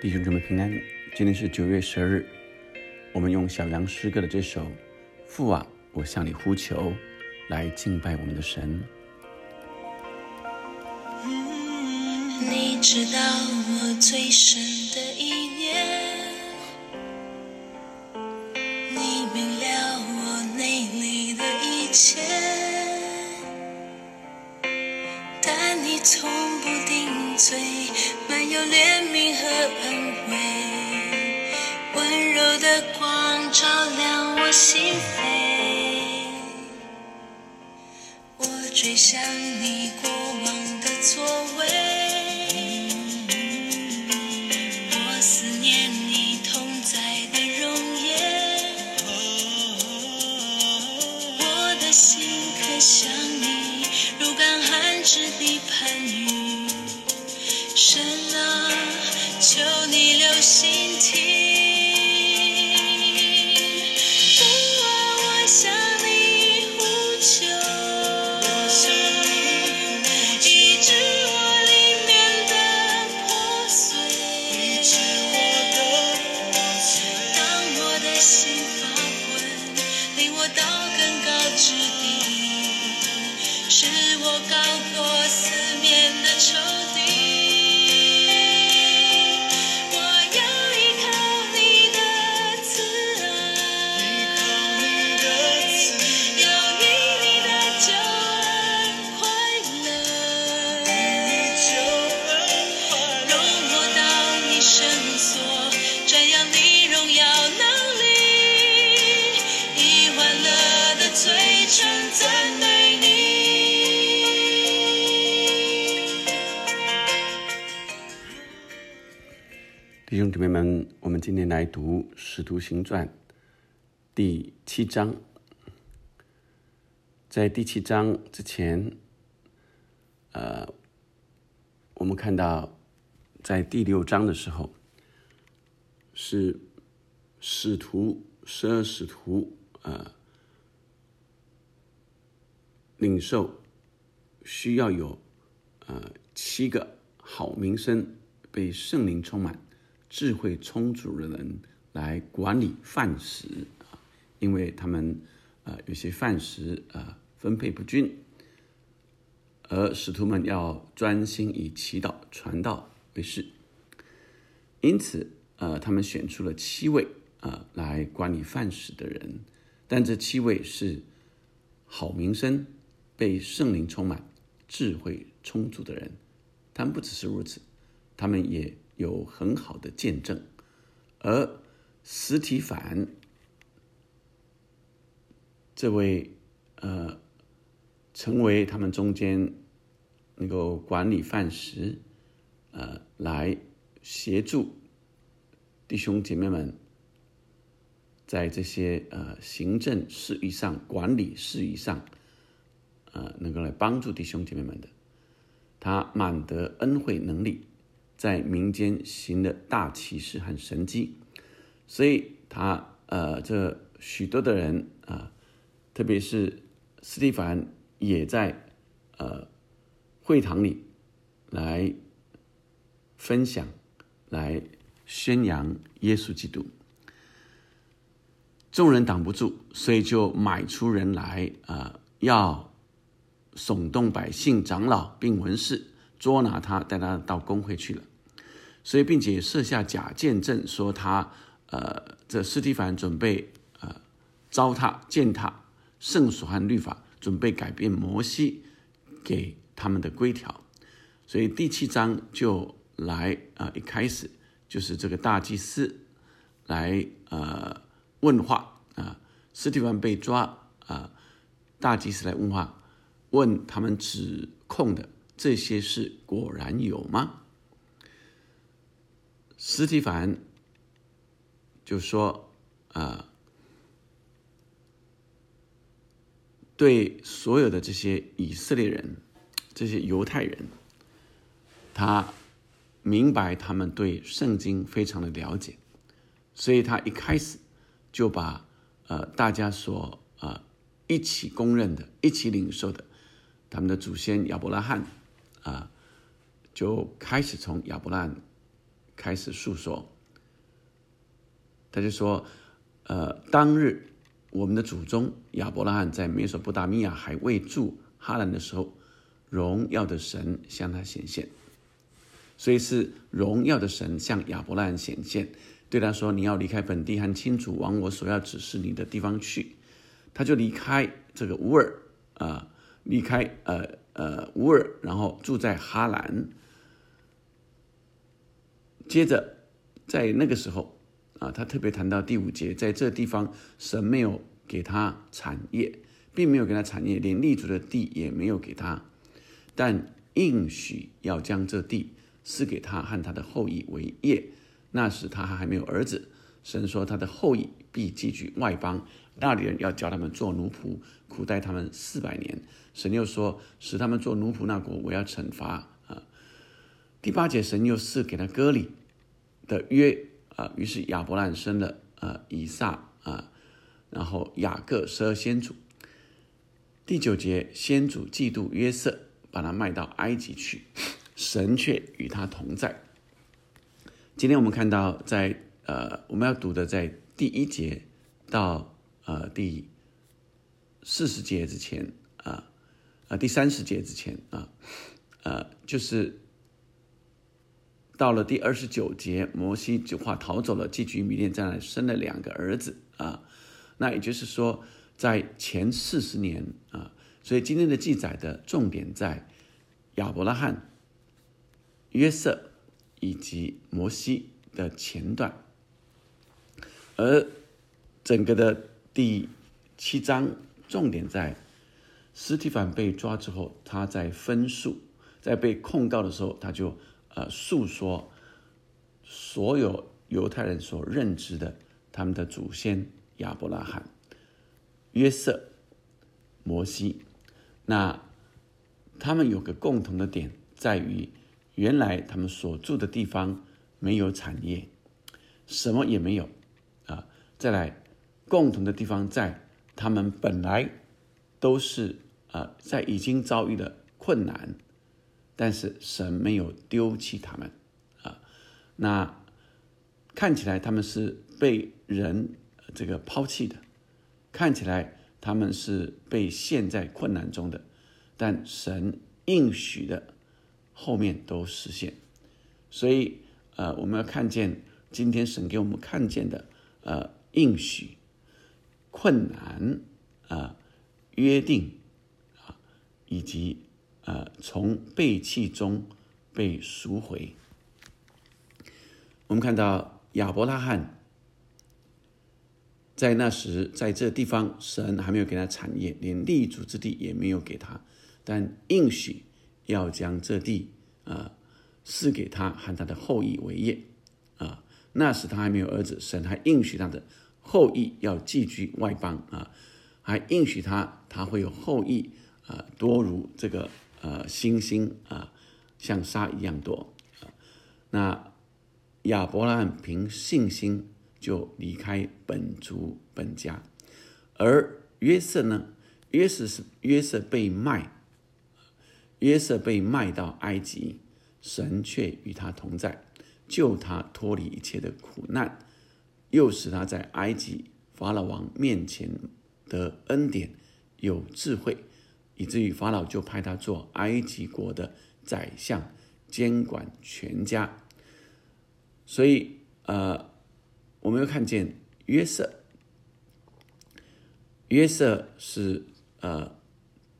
弟兄姊妹平安，今天是九月十二日，我们用小杨诗歌的这首《父啊，我向你呼求》来敬拜我们的神。你知道我最深的一念，你从不顶嘴，满有怜悯和安慰，温柔的光照亮我心扉，我追想你过往的作干旱之地盼雨。神啊，求你留心弟兄姊妹们，我们今天来读《使徒行传》第七章。在第七章之前，呃，我们看到在第六章的时候，是使徒十二使徒呃领受需要有呃七个好名声、被圣灵充满、智慧充足的人来管理饭食啊，因为他们呃有些饭食呃分配不均，而使徒们要专心以祈祷传道为事，因此呃他们选出了七位呃来管理饭食的人，但这七位是好名声、被圣灵充满、智慧充足的人。他们不只是如此，他们也有很好的见证。而斯提凡这位呃，成为他们中间能够管理饭食，呃，来协助弟兄姐妹们在这些呃行政事宜上、管理事宜上，呃，能够来帮助弟兄姐妹们的。他满得恩惠能力，在民间行的大奇事和神迹，所以他呃，这许多的人啊、特别是斯蒂凡也在呃会堂里来分享，来宣扬耶稣基督。众人挡不住，所以就买出人来啊、要耸动百姓、长老并文士，捉拿他，带他到公会去了。所以，并且设下假见证，说他呃，这斯蒂凡准备呃糟蹋、践踏圣所和律法，准备改变摩西给他们的规条。所以第七章就来啊、呃一开始就是这个大祭司来呃问话啊、斯蒂凡被抓啊、大祭司来问话，问他们指控的这些事果然有吗？斯蒂凡就说啊、对所有的这些以色列人、这些犹太人，他明白他们对圣经非常的了解，所以他一开始就把呃大家所呃一起公认的、一起领受的，他们的祖先亚伯拉罕啊、就开始从亚伯拉罕开始诉说。他就说：“呃，当日我们的祖宗亚伯拉罕在美索不达米亚还未住哈兰的时候，荣耀的神向他显现，所以是荣耀的神向亚伯拉罕显现，对他说：‘你要离开本地和亲族，往我所要指示你的地方去。’他就离开这个乌尔啊，离开呃呃乌尔，然后住在哈兰。接着在那个时候。”啊，他特别谈到第五节，在这地方，神没有给他产业，并没有给他产业，连立足的地也没有给他，但应许要将这地赐给他和他的后裔为业。那时他还还没有儿子，神说他的后裔必寄居外邦，那里人要教他们做奴仆，苦待他们四百年。神又说，使他们做奴仆那国，我要惩罚啊。第八节，神又赐给他割礼的约。啊，于是亚伯兰生了啊以撒啊，然后雅各十二先祖。第九节，先祖嫉妒约瑟，把他卖到埃及去，神却与他同在。今天我们看到，在呃我们要读的在第一节到呃第四十节之前啊啊第三十节之前啊呃就是。到了第二十九节，摩西就话逃走了，寄居米甸，在那生了两个儿子啊。那也就是说，在前四十年啊，所以今天的记载的重点在亚伯拉罕、约瑟以及摩西的前段，而整个的第七章重点在斯提凡被抓之后，他在分述，在被控告的时候，他就。呃，诉说所有犹太人所认知的他们的祖先亚伯拉罕、约瑟、摩西，那他们有个共同的点，在于原来他们所住的地方没有产业，什么也没有啊。再来，共同的地方在他们本来都是啊，在已经遭遇了困难。但是神没有丢弃他们，啊，那看起来他们是被人这个抛弃的，看起来他们是被陷在困难中的，但神应许的后面都实现，所以呃，我们要看见今天神给我们看见的呃应许、困难啊、约定啊以及。呃，从背弃中被赎回。我们看到亚伯拉罕在那时在这地方，神还没有给他产业，连立足之地也没有给他，但应许要将这地啊赐给他和他的后裔为业啊。那时他还没有儿子，神还应许他的后裔要寄居外邦啊，还应许他他会有后裔啊，多如这个。呃，星星啊，像沙一样多啊。那亚伯拉罕凭信心就离开本族本家，而约瑟呢？约瑟是约瑟被卖，约瑟被卖到埃及，神却与他同在，救他脱离一切的苦难，又使他在埃及法老王面前得恩典，有智慧。以至于法老就派他做埃及国的宰相，监管全家。所以，呃，我们又看见约瑟，约瑟是呃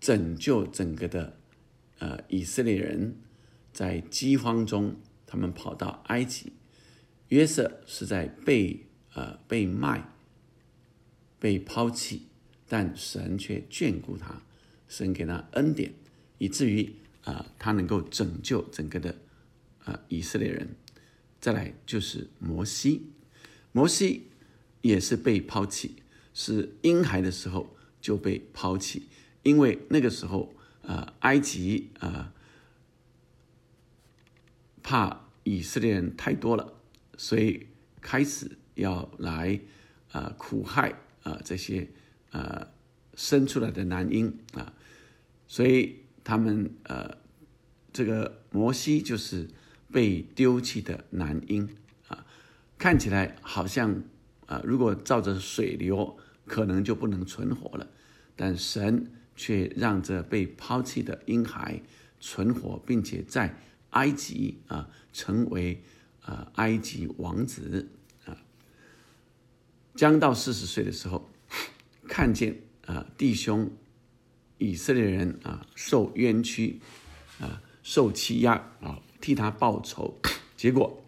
拯救整个的呃以色列人，在饥荒中，他们跑到埃及。约瑟是在被呃被卖、被抛弃，但神却眷顾他。神给他恩典，以至于啊，他能够拯救整个的啊以色列人。再来就是摩西，摩西也是被抛弃，是婴孩的时候就被抛弃，因为那个时候啊，埃及啊怕以色列人太多了，所以开始要来啊苦害啊这些啊生出来的男婴啊。所以他们呃，这个摩西就是被丢弃的男婴啊，看起来好像啊，如果照着水流，可能就不能存活了。但神却让这被抛弃的婴孩存活，并且在埃及啊成为啊埃及王子。将到四十岁的时候，看见啊弟兄以色列人啊受冤屈啊受欺压啊。替他报仇，结果，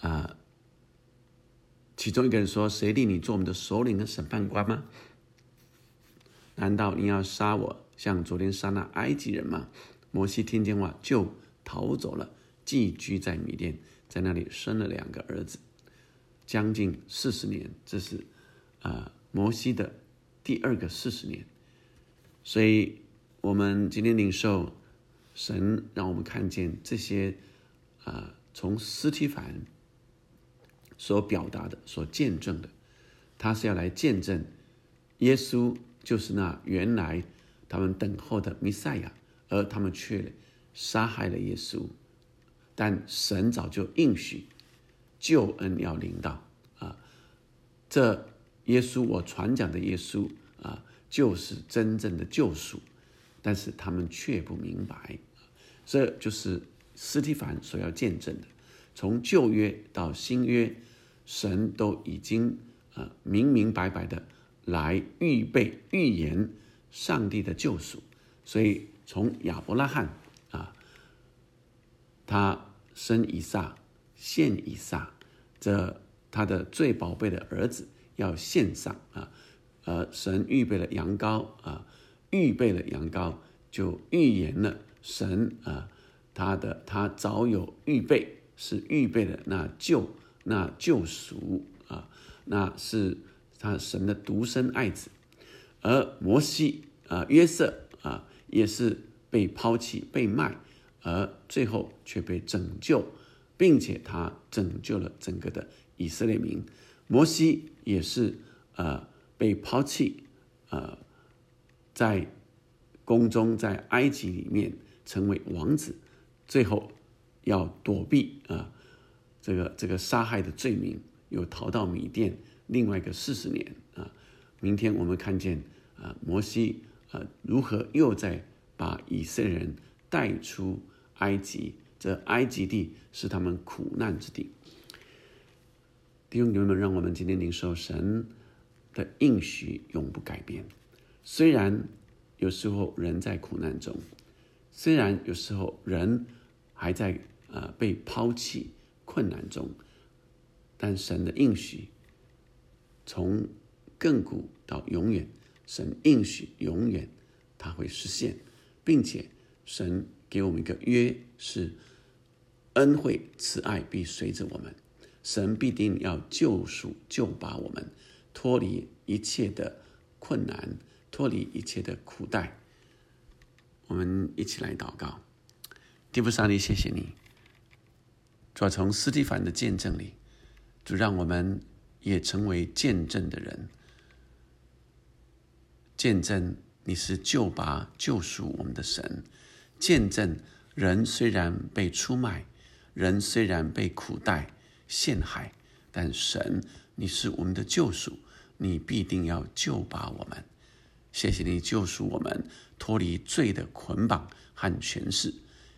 啊，其中一个人说：“谁立你做我们的首领的审判官吗？难道你要杀我，像昨天杀那埃及人吗？”摩西听见话就逃走了，寄居在米甸，在那里生了两个儿子，将近四十年。这是啊，摩西的第二个四十年。所以，我们今天领受。神让我们看见这些，啊，从斯提凡所表达的、所见证的，他是要来见证耶稣就是那原来他们等候的弥赛亚，而他们却杀害了耶稣。但神早就应许救恩要领到啊，这耶稣我传讲的耶稣啊，就是真正的救赎。但是他们却不明白，这就是斯蒂凡所要见证的。从旧约到新约，神都已经啊明明白白的来预备预言上帝的救赎。所以从亚伯拉罕啊，他生以撒，献以撒，这他的最宝贝的儿子要献上啊，呃，神预备了羊羔啊。预备了羊羔，就预言了神啊，他的他早有预备，是预备的那救那救赎啊，那是他神的独生爱子，而摩西啊约瑟啊也是被抛弃被卖，而最后却被拯救，并且他拯救了整个的以色列民。摩西也是呃被抛弃呃。在宫中，在埃及里面成为王子，最后要躲避啊，这个这个杀害的罪名，又逃到米甸另外一个四十年啊。明天我们看见啊，摩西啊如何又在把以色列人带出埃及，这埃及地是他们苦难之地。弟兄姐妹们，让我们今天领受神的应许，永不改变。虽然有时候人在苦难中，虽然有时候人还在呃被抛弃困难中，但神的应许从亘古到永远，神应许永远它会实现，并且神给我们一个约，是恩惠慈爱必随着我们，神必定要救赎救拔我们，脱离一切的困难。脱离一切的苦待，我们一起来祷告。地父上帝，谢谢你，主从斯蒂凡的见证里，主让我们也成为见证的人，见证你是救拔救赎我们的神，见证人虽然被出卖，人虽然被苦待陷害，但神你是我们的救赎，你必定要救拔我们。谢谢你救赎我们脱离罪的捆绑和权势，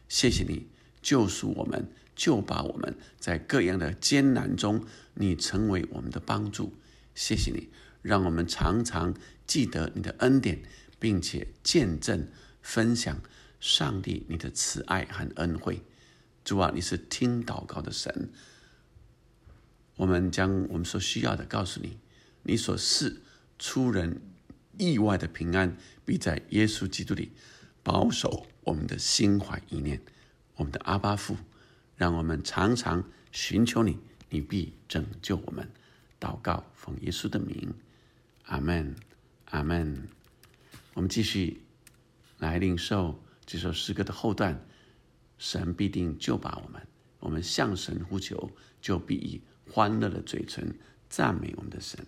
谢谢你救赎我们，救把我们在各样的艰难中，你成为我们的帮助。谢谢你，让我们常常记得你的恩典，并且见证分享上帝你的慈爱和恩惠。主啊，你是听祷告的神，我们将我们所需要的告诉你，你所示出人。意外的平安，必在耶稣基督里保守我们的心怀意念。我们的阿巴父，让我们常常寻求你，你必拯救我们。祷告，奉耶稣的名，阿门，阿门。我们继续来领受这首诗歌的后段：神必定就把我们。我们向神呼求，就必以欢乐的嘴唇赞美我们的神。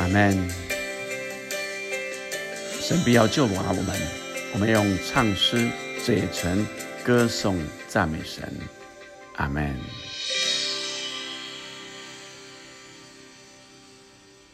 Amen。神必要救拔我们，我们用唱诗、嘴唇歌颂、赞美神。阿 man。